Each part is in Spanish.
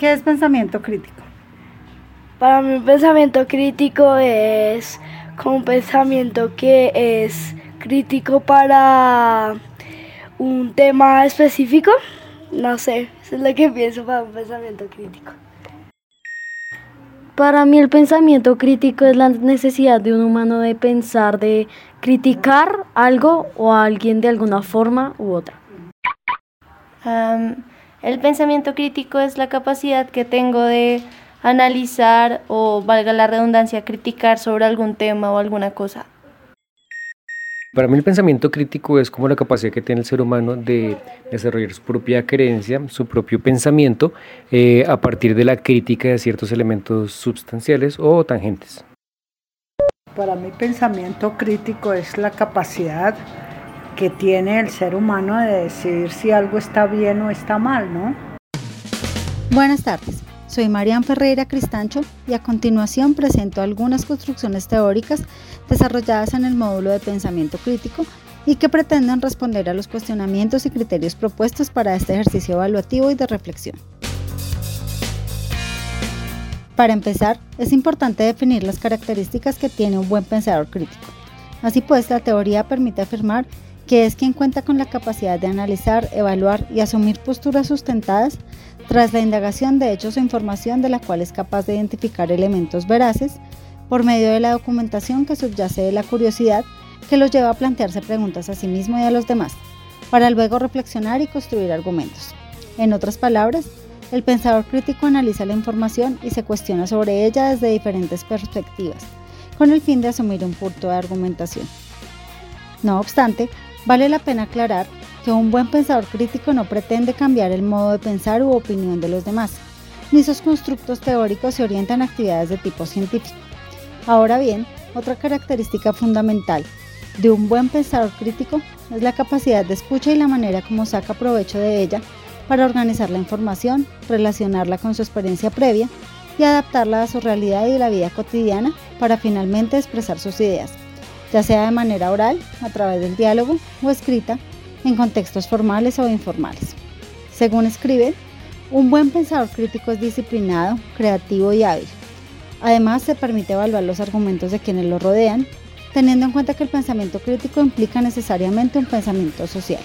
¿Qué es pensamiento crítico? Para mí un pensamiento crítico es como un pensamiento que es crítico para un tema específico. No sé, eso es lo que pienso para un pensamiento crítico. Para mí el pensamiento crítico es la necesidad de un humano de pensar, de criticar algo o a alguien de alguna forma u otra. El pensamiento crítico es la capacidad que tengo de analizar o, valga la redundancia, criticar sobre algún tema o alguna cosa. Para mí el pensamiento crítico es como la capacidad que tiene el ser humano de desarrollar su propia creencia, su propio pensamiento, eh, a partir de la crítica de ciertos elementos sustanciales o tangentes. Para mí pensamiento crítico es la capacidad que tiene el ser humano de decidir si algo está bien o está mal, ¿no? Buenas tardes. Soy Marian Ferreira Cristancho y a continuación presento algunas construcciones teóricas desarrolladas en el módulo de pensamiento crítico y que pretenden responder a los cuestionamientos y criterios propuestos para este ejercicio evaluativo y de reflexión. Para empezar, es importante definir las características que tiene un buen pensador crítico. Así pues, la teoría permite afirmar que es quien cuenta con la capacidad de analizar, evaluar y asumir posturas sustentadas tras la indagación de hechos o información de la cual es capaz de identificar elementos veraces por medio de la documentación que subyace de la curiosidad que los lleva a plantearse preguntas a sí mismo y a los demás, para luego reflexionar y construir argumentos. En otras palabras, el pensador crítico analiza la información y se cuestiona sobre ella desde diferentes perspectivas, con el fin de asumir un punto de argumentación. No obstante, vale la pena aclarar que un buen pensador crítico no pretende cambiar el modo de pensar u opinión de los demás, ni sus constructos teóricos se orientan a actividades de tipo científico. Ahora bien, otra característica fundamental de un buen pensador crítico es la capacidad de escucha y la manera como saca provecho de ella para organizar la información, relacionarla con su experiencia previa y adaptarla a su realidad y la vida cotidiana para finalmente expresar sus ideas, ya sea de manera oral, a través del diálogo o escrita, en contextos formales o informales. Según escribe, un buen pensador crítico es disciplinado, creativo y hábil. Además, se permite evaluar los argumentos de quienes lo rodean, teniendo en cuenta que el pensamiento crítico implica necesariamente un pensamiento social.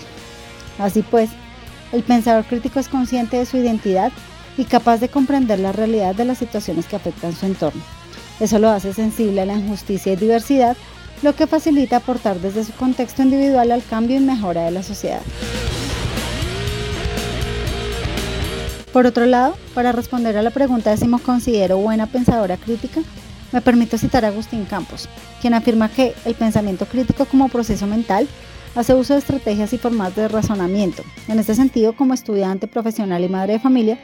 Así pues, el pensador crítico es consciente de su identidad y capaz de comprender la realidad de las situaciones que afectan su entorno. Eso lo hace sensible a la injusticia y diversidad lo que facilita aportar desde su contexto individual al cambio y mejora de la sociedad. Por otro lado, para responder a la pregunta de si me considero buena pensadora crítica, me permito citar a Agustín Campos, quien afirma que el pensamiento crítico como proceso mental hace uso de estrategias y formas de razonamiento. En este sentido, como estudiante, profesional y madre de familia,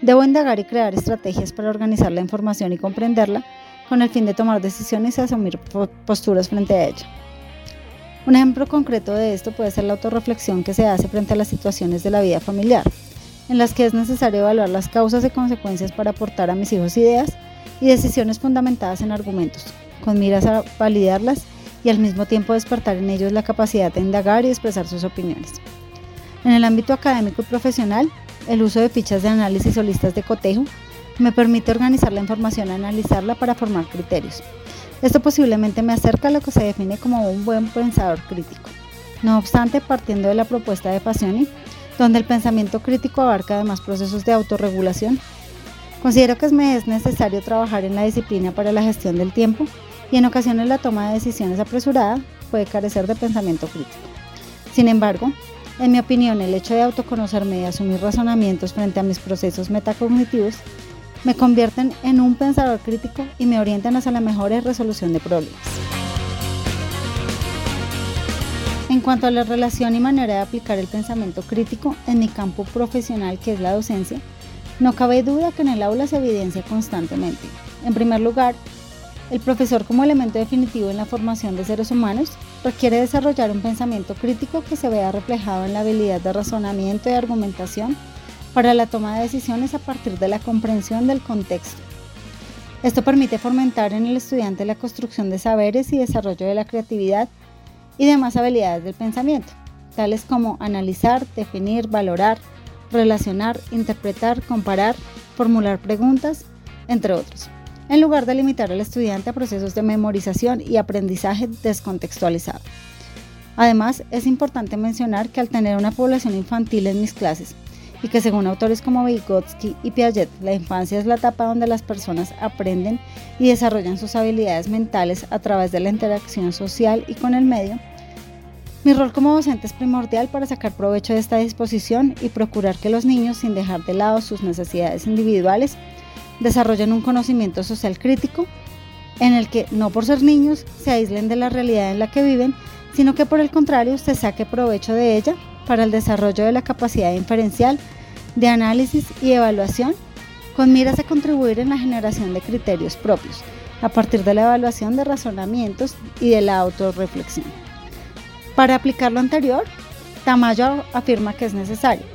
debo indagar y crear estrategias para organizar la información y comprenderla con el fin de tomar decisiones y asumir posturas frente a ella. Un ejemplo concreto de esto puede ser la autorreflexión que se hace frente a las situaciones de la vida familiar, en las que es necesario evaluar las causas y consecuencias para aportar a mis hijos ideas y decisiones fundamentadas en argumentos, con miras a validarlas y al mismo tiempo despertar en ellos la capacidad de indagar y expresar sus opiniones. En el ámbito académico y profesional, el uso de fichas de análisis o listas de cotejo me permite organizar la información analizarla para formar criterios. Esto posiblemente me acerca a lo que se define como un buen pensador crítico. No obstante, partiendo de la propuesta de Passioni, donde el pensamiento crítico abarca además procesos de autorregulación, considero que es necesario trabajar en la disciplina para la gestión del tiempo y en ocasiones la toma de decisiones apresurada puede carecer de pensamiento crítico. Sin embargo, en mi opinión, el hecho de autoconocerme y asumir razonamientos frente a mis procesos metacognitivos me convierten en un pensador crítico y me orientan hacia la mejor resolución de problemas. En cuanto a la relación y manera de aplicar el pensamiento crítico en mi campo profesional que es la docencia, no cabe duda que en el aula se evidencia constantemente. En primer lugar, el profesor como elemento definitivo en la formación de seres humanos requiere desarrollar un pensamiento crítico que se vea reflejado en la habilidad de razonamiento y argumentación para la toma de decisiones a partir de la comprensión del contexto. Esto permite fomentar en el estudiante la construcción de saberes y desarrollo de la creatividad y demás habilidades del pensamiento, tales como analizar, definir, valorar, relacionar, interpretar, comparar formular preguntas, entre otros, en lugar de limitar al estudiante a procesos de memorización y aprendizaje descontextualizado. Además, es importante mencionar que al tener una población infantil en mis clases, y que según autores como Vygotsky y Piaget, la infancia es la etapa donde las personas aprenden y desarrollan sus habilidades mentales a través de la interacción social y con el medio, mi rol como docente es primordial para sacar provecho de esta disposición y procurar que los niños, sin dejar de lado sus necesidades individuales, desarrollen un conocimiento social crítico en el que, no por ser niños, se aíslen de la realidad en la que viven, sino que por el contrario se saque provecho de ella para el desarrollo de la capacidad inferencial, de análisis y evaluación, con miras a contribuir en la generación de criterios propios, a partir de la evaluación de razonamientos y de la autorreflexión. Para aplicar lo anterior, Tamayo afirma que es necesario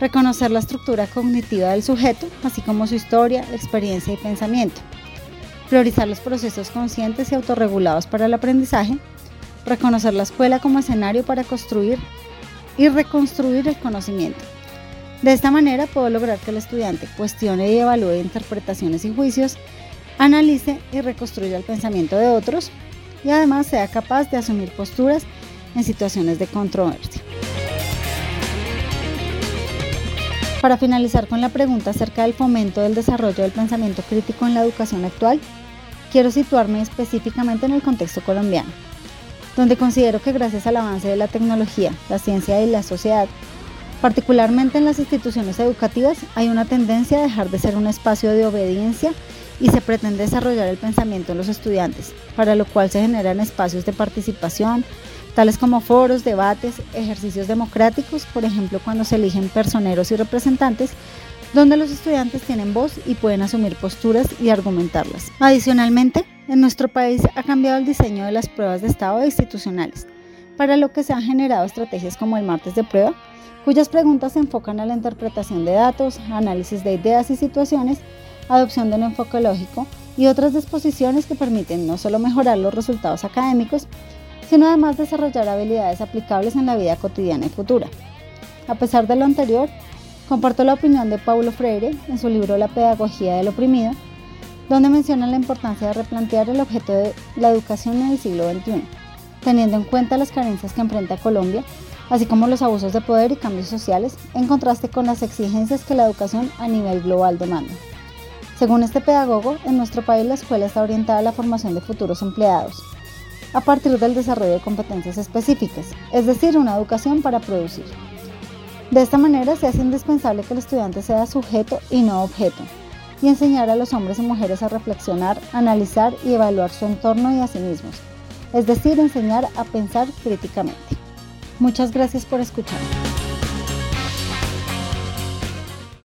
reconocer la estructura cognitiva del sujeto, así como su historia, experiencia y pensamiento, priorizar los procesos conscientes y autorregulados para el aprendizaje, reconocer la escuela como escenario para construir y reconstruir el conocimiento. De esta manera puedo lograr que el estudiante cuestione y evalúe interpretaciones y juicios, analice y reconstruya el pensamiento de otros y además sea capaz de asumir posturas en situaciones de controversia. Para finalizar con la pregunta acerca del fomento del desarrollo del pensamiento crítico en la educación actual, quiero situarme específicamente en el contexto colombiano donde considero que gracias al avance de la tecnología, la ciencia y la sociedad, particularmente en las instituciones educativas, hay una tendencia a dejar de ser un espacio de obediencia y se pretende desarrollar el pensamiento en los estudiantes, para lo cual se generan espacios de participación, tales como foros, debates, ejercicios democráticos, por ejemplo cuando se eligen personeros y representantes, donde los estudiantes tienen voz y pueden asumir posturas y argumentarlas. Adicionalmente, en nuestro país ha cambiado el diseño de las pruebas de estado institucionales, para lo que se han generado estrategias como el martes de prueba, cuyas preguntas se enfocan a la interpretación de datos, análisis de ideas y situaciones, adopción de un enfoque lógico y otras disposiciones que permiten no solo mejorar los resultados académicos, sino además desarrollar habilidades aplicables en la vida cotidiana y futura. A pesar de lo anterior, comparto la opinión de Paulo Freire en su libro La pedagogía del oprimido, donde menciona la importancia de replantear el objeto de la educación en el siglo XXI, teniendo en cuenta las carencias que enfrenta Colombia, así como los abusos de poder y cambios sociales, en contraste con las exigencias que la educación a nivel global demanda. Según este pedagogo, en nuestro país la escuela está orientada a la formación de futuros empleados, a partir del desarrollo de competencias específicas, es decir, una educación para producir. De esta manera se hace indispensable que el estudiante sea sujeto y no objeto, y enseñar a los hombres y mujeres a reflexionar, analizar y evaluar su entorno y a sí mismos, es decir, enseñar a pensar críticamente. Muchas gracias por escuchar.